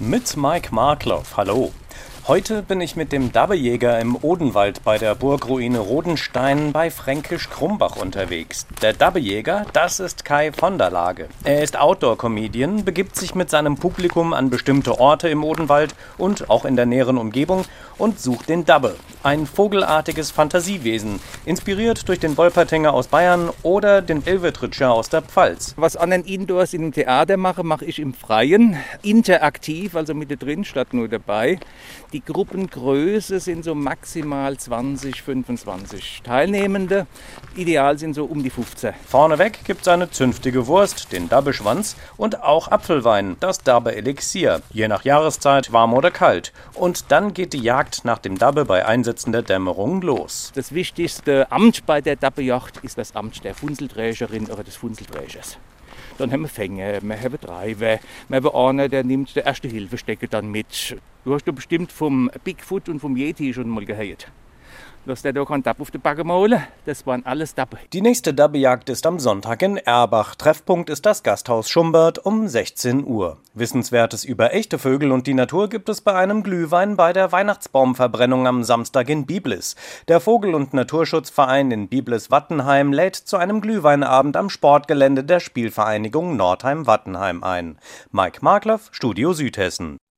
Mit Mike Markloff, hallo. Heute bin ich mit dem Dabbejäger im Odenwald bei der Burgruine Rodenstein bei Fränkisch Krumbach unterwegs. Der Dabbejäger, das ist Kai von der Lage. Er ist Outdoor-Comedian, begibt sich mit seinem Publikum an bestimmte Orte im Odenwald und auch in der näheren Umgebung und sucht den Dabbe, ein vogelartiges Fantasiewesen, inspiriert durch den Wolpertinger aus Bayern oder den Elvetritscher aus der Pfalz. Was anderen Indoors im Theater mache, mache ich im Freien, interaktiv, also mit drin statt nur dabei. Die Gruppengröße sind so maximal 20, 25 Teilnehmende. Ideal sind so um die 15. Vorneweg gibt es eine zünftige Wurst, den Dabbeschwanz und auch Apfelwein, das Dabbe Elixier, je nach Jahreszeit warm oder kalt. Und dann geht die Jagd nach dem Dabbe bei einsetzender Dämmerung los. Das wichtigste Amt bei der Dabbejacht ist das Amt der Funselträgerin oder des Funselträgers. Dann haben wir Fänge, wir haben Treiber, wir haben einer, der nimmt der erste Hilfestecke dann mit. Du hast doch bestimmt vom Bigfoot und vom Yeti schon mal gehört. Dass der keinen Dab auf die Backe maulen, das waren alles Dabbe. Die nächste Dabbejagd ist am Sonntag in Erbach. Treffpunkt ist das Gasthaus Schumbert um 16 Uhr. Wissenswertes über echte Vögel und die Natur gibt es bei einem Glühwein bei der Weihnachtsbaumverbrennung am Samstag in Biblis. Der Vogel- und Naturschutzverein in Biblis-Wattenheim lädt zu einem Glühweinabend am Sportgelände der Spielvereinigung Nordheim-Wattenheim ein. Mike Markloff, Studio Südhessen.